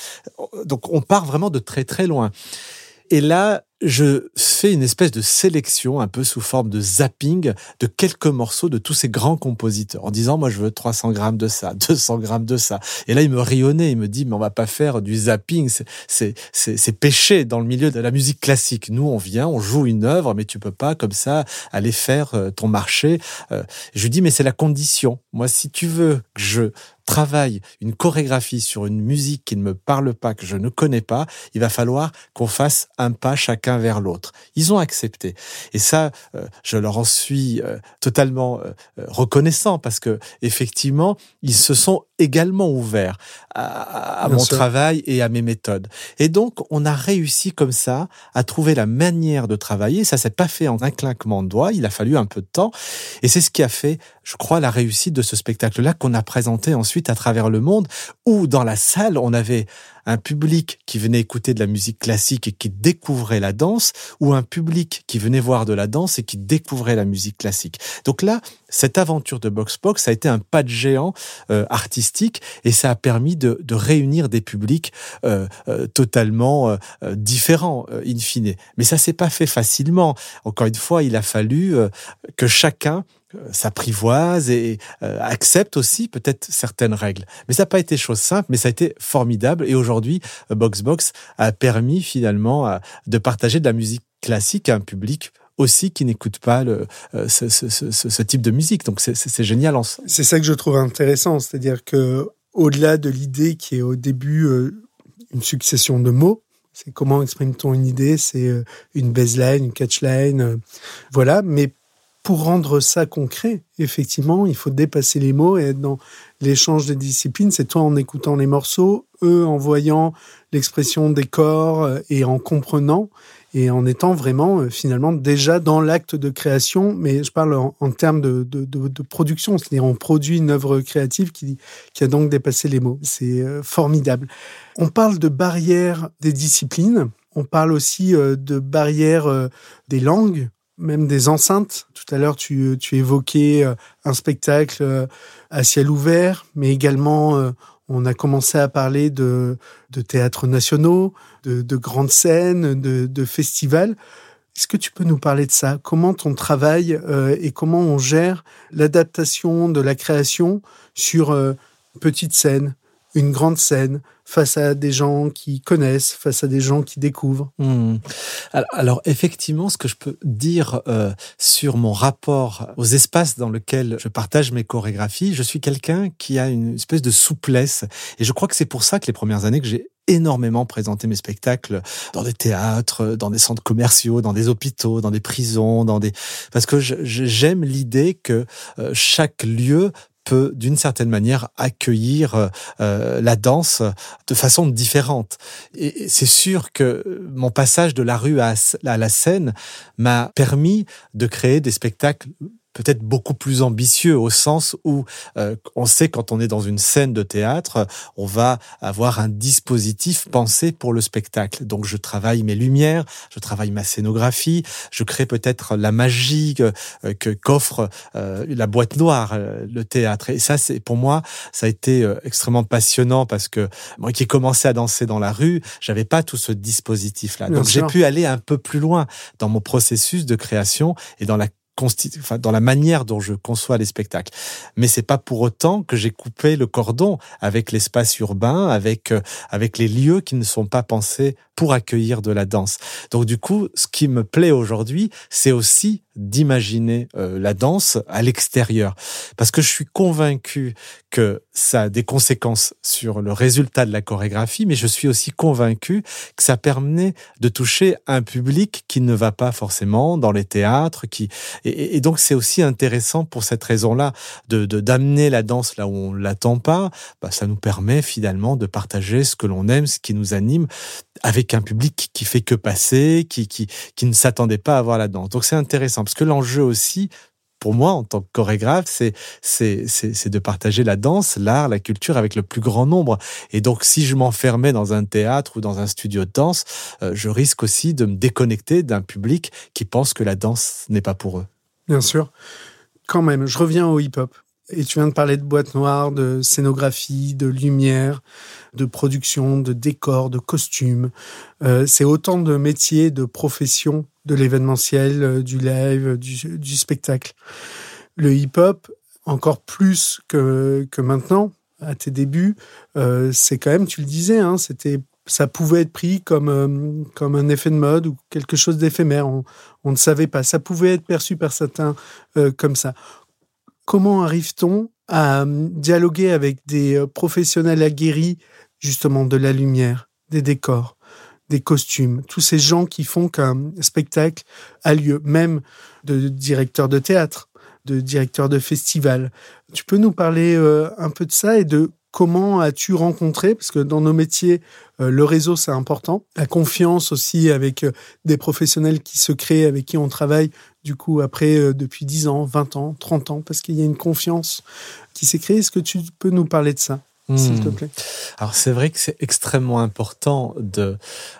[SPEAKER 2] donc on part vraiment de très très loin. Et là, je fais une espèce de sélection un peu sous forme de zapping de quelques morceaux de tous ces grands compositeurs en disant moi je veux 300 grammes de ça, 200 grammes de ça. Et là il me rionnait, il me dit mais on va pas faire du zapping, c'est c'est péché dans le milieu de la musique classique. Nous on vient, on joue une œuvre, mais tu peux pas comme ça aller faire euh, ton marché. Euh, je lui dis mais c'est la condition. Moi si tu veux que je travaille une chorégraphie sur une musique qui ne me parle pas, que je ne connais pas, il va falloir qu'on fasse un pas chacun vers l'autre. Ils ont accepté. Et ça, euh, je leur en suis euh, totalement euh, reconnaissant parce que effectivement, ils se sont également ouverts à, mon travail et à mes méthodes. Et donc, on a réussi comme ça à trouver la manière de travailler. Ça s'est pas fait en un clinquement de doigts. Il a fallu un peu de temps. Et c'est ce qui a fait, je crois, la réussite de ce spectacle-là qu'on a présenté ensuite à travers le monde, où dans la salle, on avait un public qui venait écouter de la musique classique et qui découvrait la danse, ou un public qui venait voir de la danse et qui découvrait la musique classique. Donc là, cette aventure de Box Box a été un pas de géant euh, artistique et ça a permis de, réunir des publics euh, euh, totalement différents in fine. Mais ça s'est pas fait facilement. Encore une fois, il a fallu que chacun s'apprivoise et accepte aussi peut-être certaines règles. Mais ça n'a pas été chose simple, mais ça a été formidable. Et aujourd'hui, Box Box a permis finalement de partager de la musique classique à un public aussi qui n'écoutent pas euh, ce, type de musique. Donc c'est génial.
[SPEAKER 1] C'est ça que je trouve intéressant, c'est-à-dire que au-delà de l'idée qui est au début euh, une succession de mots, c'est comment exprime-t-on une idée, c'est euh, une baseline, une catchline, voilà. Mais pour rendre ça concret, effectivement, il faut dépasser les mots et être dans l'échange des disciplines. C'est toi en écoutant les morceaux, eux en voyant l'expression des corps et en comprenant et en étant vraiment euh, finalement déjà dans l'acte de création, mais je parle en, termes de, production, c'est-à-dire on produit une œuvre créative qui, a donc dépassé les mots. C'est euh, formidable. On parle de barrières des disciplines, on parle aussi de barrières des langues même des enceintes. Tout à l'heure, tu, tu évoquais euh, un spectacle euh, à ciel ouvert, mais également euh, on a commencé à parler de, de théâtres nationaux, de, de grandes scènes, de, de festivals. Est-ce que tu peux nous parler de ça? Comment ton travail et comment on gère l'adaptation de la création sur une petite scène, une grande scène, face à des gens qui connaissent, face à des gens qui découvrent.
[SPEAKER 2] Hmm. Alors, effectivement, ce que je peux dire euh, sur mon rapport aux espaces dans lesquels je partage mes chorégraphies, je suis quelqu'un qui a une espèce de souplesse. Et je crois que c'est pour ça que les premières années que j'ai énormément présenté mes spectacles dans des théâtres, dans des centres commerciaux, dans des hôpitaux, dans des prisons, dans des parce que j'aime l'idée que euh, chaque lieu peut d'une certaine manière accueillir euh, euh, la danse de façon différente. Et c'est sûr que mon passage de la rue à la scène m'a permis de créer des spectacles peut-être beaucoup plus ambitieux au sens où euh, on sait quand on est dans une scène de théâtre, on va avoir un dispositif pensé pour le spectacle. Donc je travaille mes lumières, je travaille ma scénographie, je crée peut-être la magie que qu'offre euh, la boîte noire, euh, le théâtre. Et ça, c'est pour moi, ça a été extrêmement passionnant parce que moi qui ai commencé à danser dans la rue, j'avais pas tout ce dispositif là. Donc j'ai pu aller un peu plus loin dans mon processus de création et dans la enfin, dans la manière dont je conçois les spectacles. Mais c'est pas pour autant que j'ai coupé le cordon avec l'espace urbain, avec euh, avec les lieux qui ne sont pas pensés pour accueillir de la danse. Donc du coup, ce qui me plaît aujourd'hui, c'est aussi d'imaginer euh, la danse à l'extérieur. Parce que je suis convaincu que ça a des conséquences sur le résultat de la chorégraphie, mais je suis aussi convaincu que ça permet de toucher un public qui ne va pas forcément dans les théâtres, et, donc c'est aussi intéressant pour cette raison-là de d'amener la danse là où on l'attend pas. Bah, ça nous permet finalement de partager ce que l'on aime, ce qui nous anime, avec un public qui fait que passer, qui qui qui ne s'attendait pas à voir la danse. Donc c'est intéressant parce que l'enjeu aussi, pour moi, en tant que chorégraphe, c'est, c'est, c'est, de partager la danse, l'art, la culture avec le plus grand nombre. Et donc, si je m'enfermais dans un théâtre ou dans un studio de danse, euh, je risque aussi de me déconnecter d'un public qui pense que la danse n'est pas pour eux.
[SPEAKER 1] Bien sûr. Quand même, je reviens au hip-hop. Et tu viens de parler de boîte noire, de scénographie, de lumière, de production, de décor, de costumes. Euh, c'est autant de métiers, de professions de l'événementiel, euh, du live, du, du spectacle. Le hip-hop, encore plus que, maintenant, à tes débuts, euh, c'est quand même, tu le disais, hein, c'était ça pouvait être pris comme, euh, comme un effet de mode ou quelque chose d'éphémère. On, ne savait pas. Ça pouvait être perçu par certains euh, comme ça. Comment arrive-t-on à dialoguer avec des professionnels aguerris, justement, de la lumière, des décors, des costumes, tous ces gens qui font qu'un spectacle a lieu, même de directeurs de théâtre, de directeurs de festival. Tu peux nous parler euh, un peu de ça et de comment as-tu rencontré, parce que dans nos métiers, euh, le réseau c'est important, la confiance aussi avec euh, des professionnels qui se créent, avec qui on travaille, du coup après depuis 10 ans, 20 ans, 30 ans, parce qu'il y a une confiance qui s'est créée. Est-ce que tu peux nous parler de ça? S'il te hmm. plaît.
[SPEAKER 2] Alors c'est vrai que c'est extrêmement important de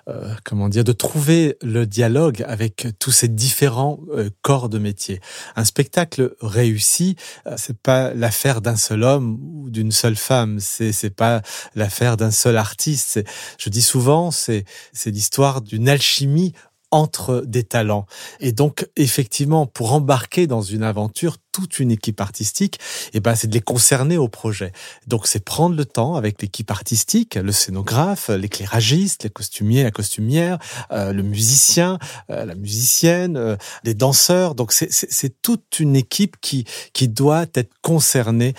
[SPEAKER 2] euh, comment dire de trouver le dialogue avec tous ces différents euh, corps de métier. Un spectacle réussi, euh, c'est pas l'affaire d'un seul homme ou d'une seule femme. C'est c'est pas l'affaire d'un seul artiste. Je dis souvent, c'est c'est l'histoire d'une alchimie entre des talents. Et donc, effectivement, pour embarquer dans une aventure toute une équipe artistique, et eh ben, c'est de les concerner au projet. Donc, c'est prendre le temps avec l'équipe artistique, le scénographe, l'éclairagiste, les costumiers, la costumière, euh, le musicien, euh, la musicienne, euh, les danseurs. Donc, c'est toute une équipe qui, qui doit être concernée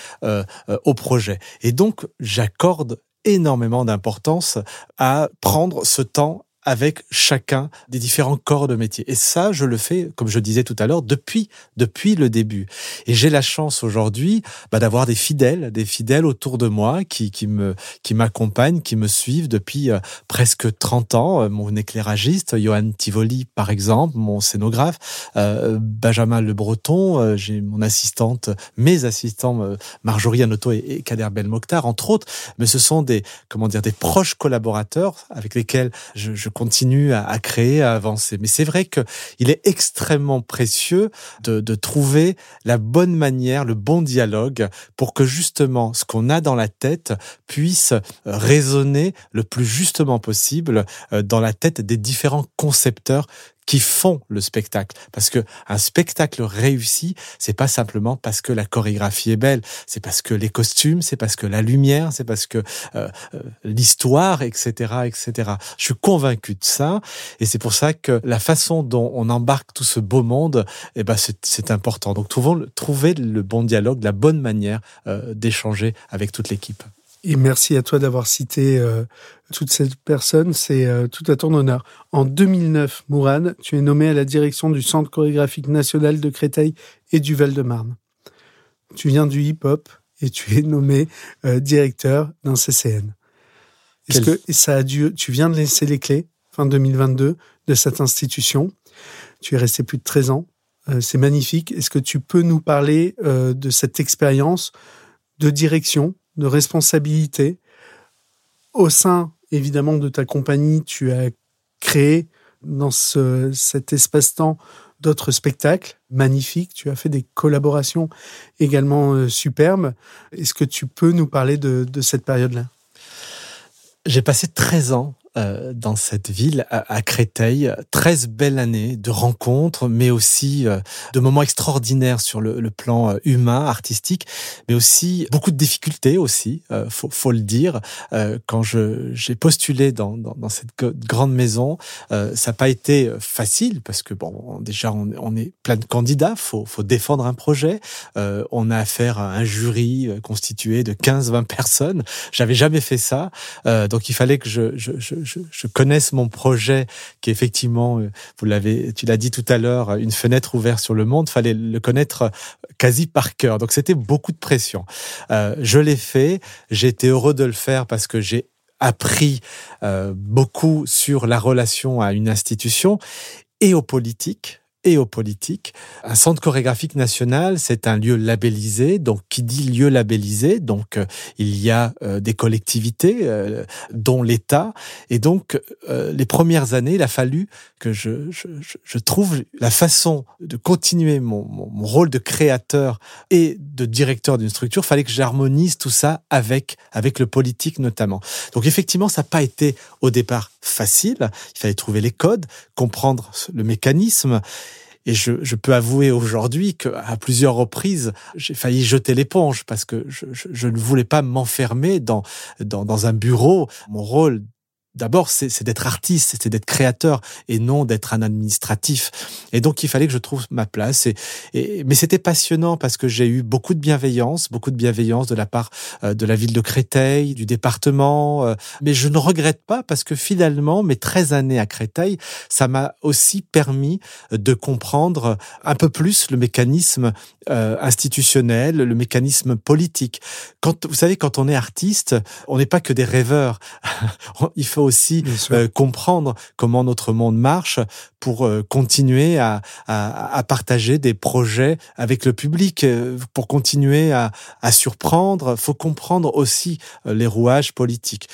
[SPEAKER 2] au projet. Et donc, j'accorde énormément d'importance à prendre ce temps avec chacun des différents corps de métier. Et ça, je le fais, comme je disais tout à l'heure, depuis depuis le début. Et j'ai la chance aujourd'hui bah, d'avoir des fidèles, des fidèles autour de moi qui qui me qui m'accompagnent, qui me suivent depuis euh, presque 30 ans. Euh, mon éclairagiste, Johan Tivoli, par exemple, mon scénographe, euh, Benjamin Le Breton, j'ai mon assistante, mes assistants, Marjorie Anoto et, et Kader Belmokhtar, entre autres. Mais ce sont des comment dire des proches collaborateurs avec lesquels je, je continue à, créer, à avancer. Mais c'est vrai que il est extrêmement précieux de, de trouver la bonne manière, le bon dialogue pour que justement ce qu'on a dans la tête puisse résonner le plus justement possible euh, dans la tête des différents concepteurs qui font le spectacle. Parce que un spectacle réussi, c'est pas simplement parce que la chorégraphie est belle, c'est parce que les costumes, c'est parce que la lumière, c'est parce que euh, euh l'histoire, etc., etc. Je suis convaincu de ça, et c'est pour ça que la façon dont on embarque tout ce beau monde, eh ben c'est important. Donc trouvons, trouver le bon dialogue, la bonne manière euh, d'échanger avec toute l'équipe.
[SPEAKER 1] Et merci à toi d'avoir cité euh, toutes ces personnes, c'est euh, tout à ton honneur. En 2009, Mourad, tu es nommé à la direction du Centre chorégraphique national de Créteil et du Val-de-Marne. Tu viens du hip-hop et tu es nommé euh, directeur d'un CCN. Est-ce que ça a dû, tu viens de laisser les clés fin 2022 de cette institution. Tu es resté plus de 13 ans. Euh, c'est magnifique. Est-ce que tu peux nous parler euh, de cette expérience de direction de responsabilité. Au sein, évidemment, de ta compagnie, tu as créé dans ce, cet espace-temps d'autres spectacles magnifiques. Tu as fait des collaborations également euh, superbes. Est-ce que tu peux nous parler de, de cette période-là?
[SPEAKER 2] J'ai passé 13 ans euh, dans cette ville, à, Créteil. 13 belles années de rencontres, mais aussi euh, de moments extraordinaires sur le, plan euh, humain, artistique, mais aussi beaucoup de difficultés aussi, faut, faut le dire. quand j'ai postulé dans, dans, dans, cette grande maison, ça n'a pas été facile parce que bon, déjà on, on est plein de candidats, faut, faut défendre un projet. on a affaire à un jury constitué de 15-20 personnes. J'avais jamais fait ça, donc il fallait que je, je, je je, je, connaisse mon projet, qui est effectivement, euh, vous l'avez, tu l'as dit tout à l'heure, une fenêtre ouverte sur le monde. Fallait le connaître euh, quasi par cœur. Donc c'était beaucoup de pression. Euh, je l'ai fait. J'ai été heureux de le faire parce que j'ai appris euh, beaucoup sur la relation à une institution et aux politiques et aux politiques. Un centre chorégraphique national, c'est un lieu labellisé. Donc, qui dit lieu labellisé, donc euh, il y a euh, des collectivités, euh, dont l'État. Et donc, les premières années, il a fallu que je, je, je trouve la façon de continuer mon, mon, mon, rôle de créateur et de directeur d'une structure. Il fallait que j'harmonise tout ça avec avec le politique notamment. Donc, effectivement, ça n'a pas été au départ facile. Il fallait trouver les codes, comprendre le mécanisme. Et je, je peux avouer aujourd'hui qu'à plusieurs reprises, j'ai failli jeter l'éponge parce que je, je, je, ne voulais pas m'enfermer dans, dans, dans un bureau. Mon rôle d'abord, c'est d'être artiste, c'est d'être créateur et non d'être un administratif. Et donc, il fallait que je trouve ma place. Et, et mais c'était passionnant parce que j'ai eu beaucoup de bienveillance, beaucoup de bienveillance de la part euh, de la ville de Créteil, du département. Euh, mais je ne regrette pas parce que finalement, mes 13 années à Créteil, ça m'a aussi permis de comprendre un peu plus le mécanisme euh, institutionnel, le mécanisme politique. Quand, vous savez, quand on est artiste, on n'est pas que des rêveurs. il faut aussi euh, comprendre comment notre monde marche pour euh, continuer à, à, à, partager des projets avec le public, euh, pour continuer à, à surprendre. faut comprendre aussi les rouages politiques.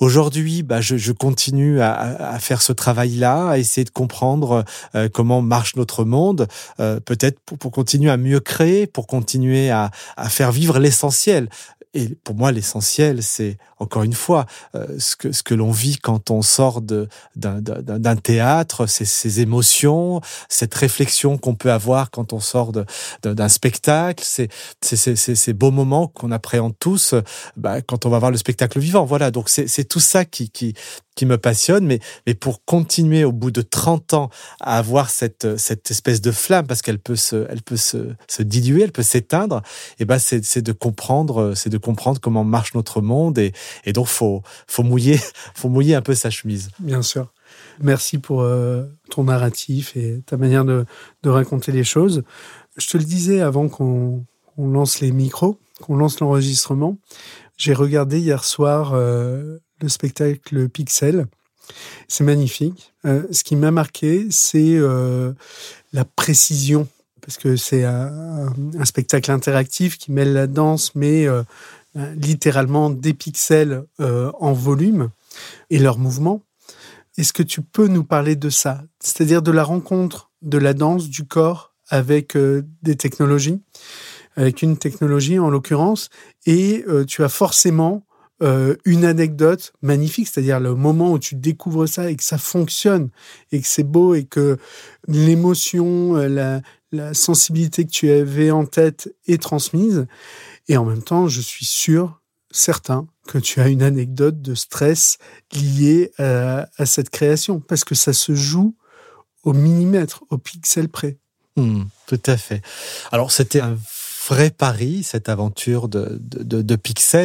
[SPEAKER 2] Aujourd'hui, bah, je, je continue à, à, faire ce travail-là, à essayer de comprendre euh, comment marche notre monde, euh, peut-être pour, pour, continuer à mieux créer, pour continuer à, à faire vivre l'essentiel. Et pour moi, l'essentiel, c'est encore une fois euh, ce que ce que l'on vit quand on sort d'un théâtre, c'est ces émotions, cette réflexion qu'on peut avoir quand on sort d'un spectacle, c'est ces, ces beaux moments qu'on appréhende tous bah, quand on va voir le spectacle vivant. Voilà, donc c'est tout ça qui qui qui me passionne, mais, mais pour continuer au bout de 30 ans à avoir cette, cette espèce de flamme, parce qu'elle peut se, elle peut se, se diluer, elle peut s'éteindre, et ben c'est, c'est de comprendre, c'est de comprendre comment marche notre monde, et, et donc faut, faut mouiller, faut mouiller un peu sa chemise.
[SPEAKER 1] Bien sûr. Merci pour euh, ton narratif et ta manière de, de, raconter les choses. Je te le disais avant qu'on lance les micros, qu'on lance l'enregistrement. J'ai regardé hier soir euh, le spectacle Pixel. C'est magnifique. Euh, ce qui m'a marqué, c'est euh, la précision, parce que c'est un, spectacle interactif qui mêle la danse, mais euh, littéralement des pixels en volume et leurs mouvements. Est-ce que tu peux nous parler de ça? C'est-à-dire de la rencontre de la danse, du corps avec des technologies, avec une technologie en l'occurrence, et tu as forcément euh, une anecdote magnifique, c'est-à-dire le moment où tu découvres ça et que ça fonctionne et que c'est beau et que l'émotion, la, la sensibilité que tu avais en tête est transmise. Et en même temps, je suis sûr, certain, que tu as une anecdote de stress liée à, à cette création, parce que ça se joue au millimètre, au pixel près.
[SPEAKER 2] Mmh, tout à fait. Alors c'était un vrai pari, cette aventure de, de, de.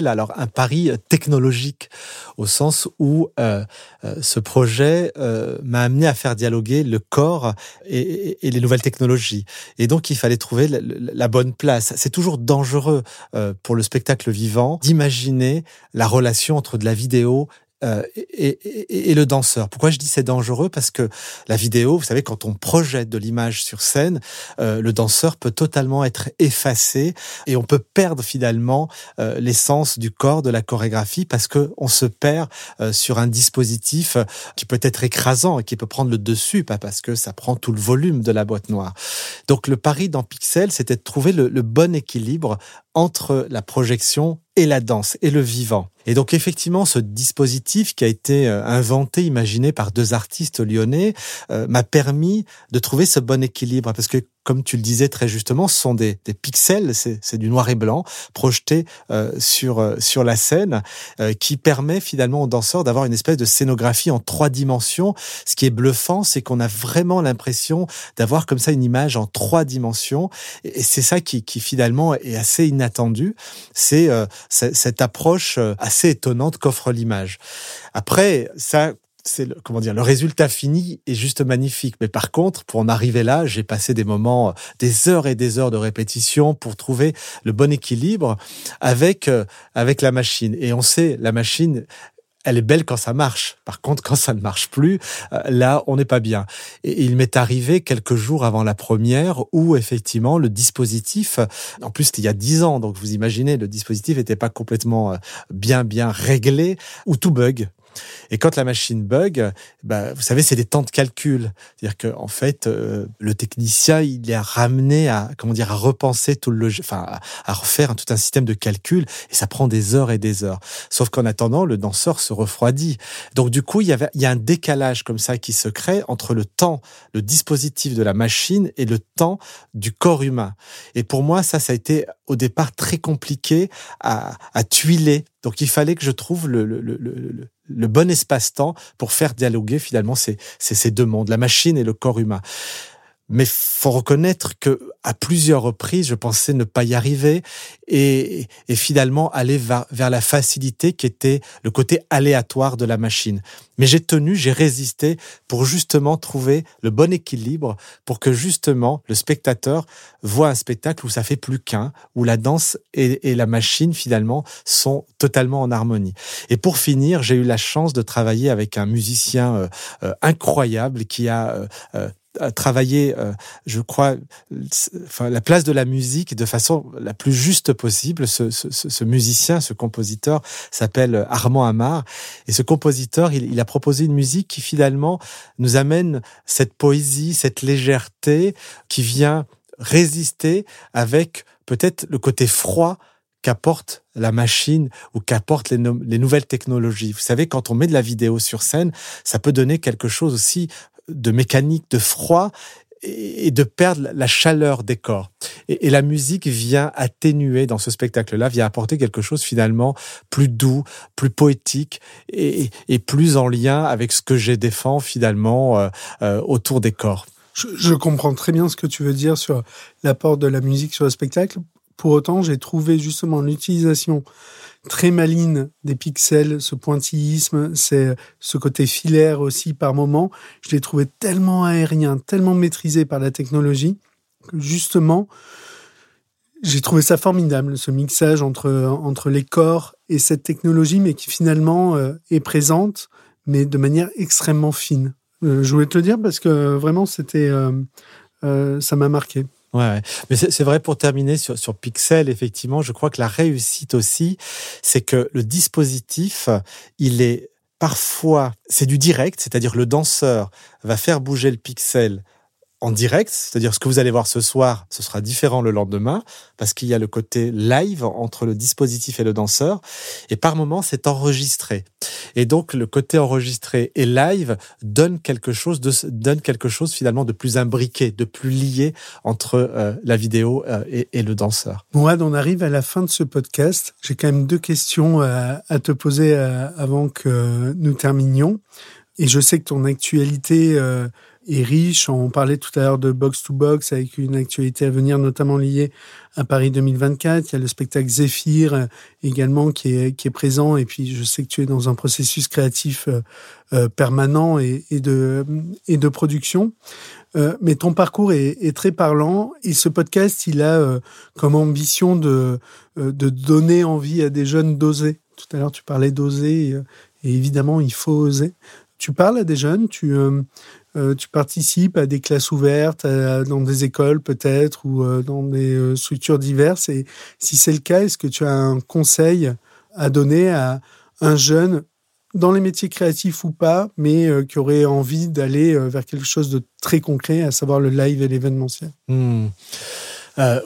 [SPEAKER 2] Alors un pari technologique au sens où euh, euh, ce projet euh, m'a amené à faire dialoguer le corps et, et, les nouvelles technologies. Et donc il fallait trouver la, la bonne place. C'est toujours dangereux euh, pour le spectacle vivant d'imaginer la relation entre de la vidéo euh, et, et, et, le danseur. Pourquoi je dis c'est dangereux? Parce que la vidéo, vous savez, quand on projette de l'image sur scène, euh, le danseur peut totalement être effacé et on peut perdre finalement euh, l'essence du corps, de la chorégraphie, parce que on se perd sur un dispositif qui peut être écrasant et qui peut prendre le dessus, pas parce que ça prend tout le volume de la boîte noire. Donc le pari dans Pixel, c'était de trouver le bon équilibre entre la projection et la danse et le vivant. Et donc effectivement, ce dispositif qui a été euh, inventé, imaginé par deux artistes lyonnais, euh, m'a permis de trouver ce bon équilibre parce que comme tu le disais très justement, ce sont des, des pixels, c'est du noir et blanc projeté euh, sur euh, sur la scène, euh, qui permet finalement aux danseurs d'avoir une espèce de scénographie en trois dimensions. Ce qui est bluffant, c'est qu'on a vraiment l'impression d'avoir comme ça une image en trois dimensions, et c'est ça qui, qui finalement est assez inattendu. C'est cette approche assez étonnante qu'offre l'image. Après, ça c'est le, comment dire le résultat fini est juste magnifique mais par contre pour en arriver là j'ai passé des moments des heures et des heures de répétition pour trouver le bon équilibre avec euh, avec la machine et on sait la machine elle est belle quand ça marche. Par contre, quand ça ne marche plus, euh, là, on n'est pas bien. Et il m'est arrivé quelques jours avant la première où effectivement le dispositif, en plus il y a dix ans, donc vous imaginez, le dispositif n'était pas complètement euh, bien bien réglé, ou tout bug. Et quand la machine bug, bah, vous savez, c'est des temps de calcul. C'est-à-dire que en fait, euh, le technicien, il est ramené à comment dire à repenser tout le, enfin, à, refaire tout un système de calcul, et ça prend des heures et des heures. Sauf qu'en attendant, le danseur se refroidit. Donc du coup, il y avait, il y a un décalage comme ça qui se crée entre le temps, le dispositif de la machine et le temps du corps humain. Et pour moi, ça, ça a été au départ très compliqué à, à tuiler. Donc il fallait que je trouve le, le, le, le bon espace-temps pour faire dialoguer finalement ces, ces, deux mondes, la machine et le corps humain. Mais faut reconnaître que à plusieurs reprises, je pensais ne pas y arriver et, et finalement aller vers, la facilité qui était le côté aléatoire de la machine. Mais j'ai tenu, j'ai résisté pour justement trouver le bon équilibre pour que justement le spectateur voit un spectacle où ça fait plus qu'un, où la danse et, et, la machine finalement sont totalement en harmonie. Et pour finir, j'ai eu la chance de travailler avec un musicien euh, euh, incroyable qui a euh, euh travailler, euh, je crois, enfin, la place de la musique de façon la plus juste possible. Ce, ce, ce musicien, ce compositeur s'appelle Armand Amar. Et ce compositeur, il, il, a proposé une musique qui finalement nous amène cette poésie, cette légèreté qui vient résister avec peut-être le côté froid qu'apporte la machine ou qu'apportent les, les, nouvelles technologies. Vous savez, quand on met de la vidéo sur scène, ça peut donner quelque chose aussi de mécanique, de froid et de perdre la chaleur des corps. Et, la musique vient atténuer dans ce spectacle-là, vient apporter quelque chose finalement plus doux, plus poétique et, et plus en lien avec ce que j'ai défend finalement euh, euh, autour des corps.
[SPEAKER 1] Je, je comprends très bien ce que tu veux dire sur l'apport de la musique sur le spectacle. Pour autant, j'ai trouvé justement l'utilisation très maline des pixels, ce pointillisme, c'est ce côté filaire aussi par moment. Je l'ai trouvé tellement aérien, tellement maîtrisé par la technologie que justement, j'ai trouvé ça formidable, ce mixage entre, entre les corps et cette technologie, mais qui finalement euh, est présente, mais de manière extrêmement fine. Euh, je voulais te le dire parce que vraiment, c'était, euh, ça m'a marqué.
[SPEAKER 2] Ouais, mais c'est vrai pour terminer sur, sur Pixel, effectivement, je crois que la réussite aussi, c'est que le dispositif, il est parfois, c'est du direct, c'est-à-dire le danseur va faire bouger le pixel en direct, c'est-à-dire ce que vous allez voir ce soir, ce sera différent le lendemain, parce qu'il y a le côté live entre le dispositif et le danseur, et par moment c'est enregistré. Et donc le côté enregistré et live donne quelque chose de donne quelque chose finalement de plus imbriqué, de plus lié entre euh, la vidéo euh, et, le danseur.
[SPEAKER 1] Mourad, on arrive à la fin de ce podcast. J'ai quand même deux questions à, à te poser euh, avant que nous terminions. Et je sais que ton actualité est riche. On parlait tout à l'heure de Box to Box avec une actualité à venir, notamment liée à Paris 2024. Il y a le spectacle Zéphyr euh, également qui est, qui est présent. Et puis, je sais que tu es dans un processus créatif euh, euh, permanent et, et, de, et de production. mais ton parcours est, est, très parlant et ce podcast, il a comme ambition de, de donner envie à des jeunes d'oser. Tout à l'heure, tu parlais d'oser et, évidemment, il faut oser. Tu parles à des jeunes, tu, euh, tu participes à des classes ouvertes, dans des écoles peut-être ou euh, dans des euh, structures diverses. Et si c'est le cas, est-ce que tu as un conseil à donner à un jeune dans les métiers créatifs ou pas, mais qui aurait envie d'aller vers quelque chose de très concret, à savoir le live et l'événementiel?
[SPEAKER 2] Hmm.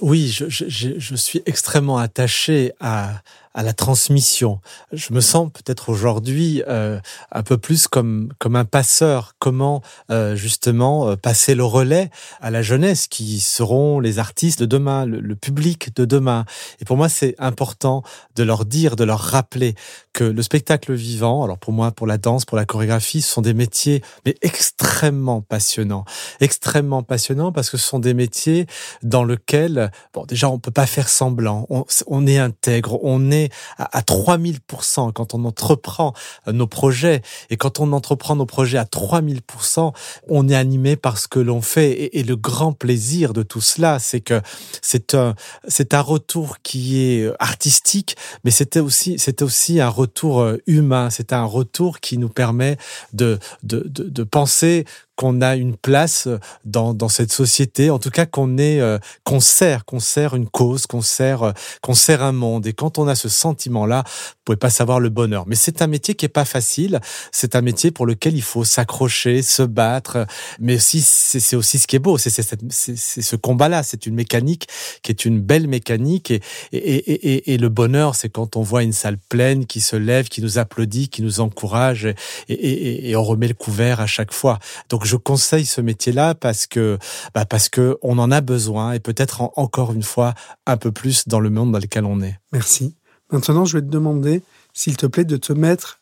[SPEAKER 2] Oui, je, je, suis extrêmement attaché à, à la transmission. Je me sens peut-être aujourd'hui euh, un peu plus comme comme un passeur. Comment euh, justement euh, passer le relais à la jeunesse qui seront les artistes de demain, le, public de demain. Et pour moi, c'est important de leur dire, de leur rappeler que le spectacle vivant, alors pour moi, pour la danse, pour la chorégraphie, ce sont des métiers mais extrêmement passionnants, extrêmement passionnants parce que ce sont des métiers dans lesquels, bon, déjà, on peut pas faire semblant. On, on est intègre, on est à, 3000% quand on entreprend euh, nos projets. Et quand on entreprend nos projets à 3000%, on est animé par ce que l'on fait. Et, le grand plaisir de tout cela, c'est que c'est un, c'est un retour qui est euh, artistique, mais c'était aussi, aussi un retour euh, humain. C'est un retour qui nous permet de, de, de penser qu'on a une place dans, dans cette société, en tout cas qu'on est euh, qu'on sert, qu'on sert une cause, qu'on sert euh, qu'on sert un monde. Et quand on a ce sentiment-là, vous pouvez pas savoir le bonheur. Mais c'est un métier qui est pas facile. C'est un métier pour lequel il faut s'accrocher, se battre. Mais aussi c'est aussi ce qui est beau, c'est ce combat-là. C'est une mécanique qui est une belle mécanique. Et et, et, et le bonheur, c'est quand on voit une salle pleine qui se lève, qui nous applaudit, qui nous encourage, et, et on remet le couvert à chaque fois. Donc je conseille ce métier-là parce que bah parce que on en a besoin et peut-être encore une fois un peu plus dans le monde dans lequel on est.
[SPEAKER 1] Merci. Maintenant, je vais te demander, s'il te plaît, de te mettre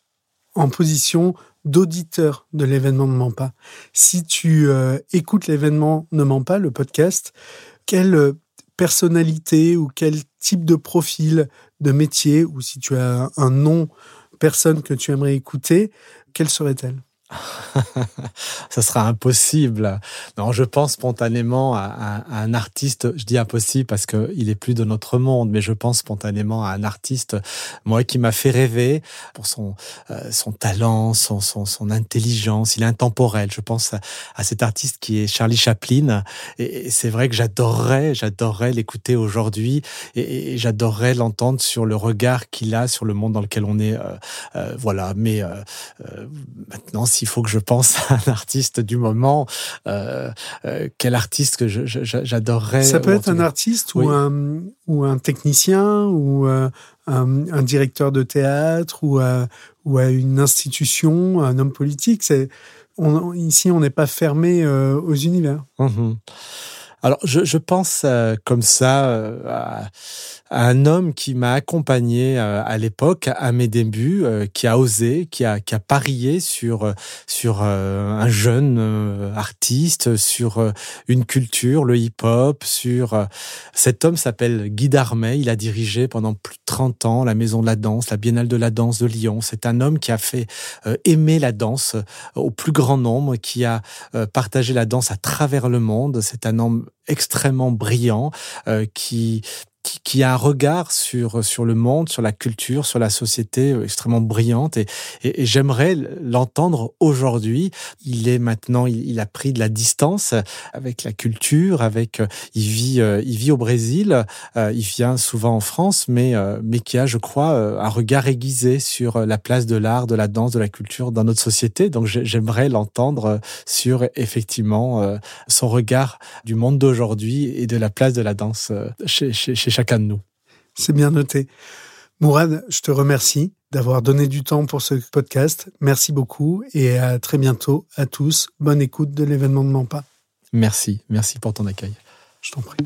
[SPEAKER 1] en position d'auditeur de l'événement Ne ment pas. Si tu euh, écoutes l'événement Ne ment pas, le podcast, quelle personnalité ou quel type de profil de métier, ou si tu as un nom, personne que tu aimerais écouter, quelle serait-elle?
[SPEAKER 2] ça sera impossible. Non, je pense spontanément à, un artiste. Je dis impossible parce que il est plus de notre monde, mais je pense spontanément à un artiste, moi, qui m'a fait rêver pour son euh, son talent, son, son, son intelligence. Il est intemporel. Je pense à, cet artiste qui est Charlie Chaplin. Et, c'est vrai que j'adorerais, j'adorerais l'écouter aujourd'hui et, j'adorerais l'entendre sur le regard qu'il a sur le monde dans lequel on est. Euh, euh, voilà. Mais maintenant, si il faut que je pense à un artiste du moment, euh, euh, quel artiste que j'adorerais.
[SPEAKER 1] Ça peut être un artiste ou, un, ou un technicien ou euh, un, directeur de théâtre ou, ou à une institution, un homme politique. C'est, ici, on n'est pas fermé aux univers.
[SPEAKER 2] Mmh Alors, je, je pense euh, comme ça euh, à, un homme qui m'a accompagné euh, à l'époque, à mes débuts, qui a osé, qui a, qui a parié sur sur un jeune artiste, sur une culture, le hip-hop, sur cet homme s'appelle Guy Darmet. Il a dirigé pendant plus de 30 ans la Maison de la Danse, la Biennale de la Danse de Lyon. C'est un homme qui a fait aimer la danse au plus grand nombre, qui a partagé la danse à travers le monde. C'est un homme extrêmement brillant euh, qui qui, a un regard sur sur le monde, sur la culture, sur la société euh, extrêmement brillante et, et, j'aimerais l'entendre aujourd'hui. Il est maintenant, il, a pris de la distance avec la culture, avec euh, il vit euh, il vit au Brésil, il vient souvent en France, mais mais qui a, je crois, un regard aiguisé sur la place de l'art, de la danse, de la culture dans notre société. Donc j'aimerais l'entendre sur effectivement son regard du monde d'aujourd'hui et de la place de la danse chez, chez, chez chacun de nous.
[SPEAKER 1] C'est bien noté. Mourad, je te remercie d'avoir donné du temps pour ce podcast. Merci beaucoup et à très bientôt à tous. Bonne écoute de l'événement de Mampa.
[SPEAKER 2] Merci, merci pour ton accueil.
[SPEAKER 1] Je t'en prie.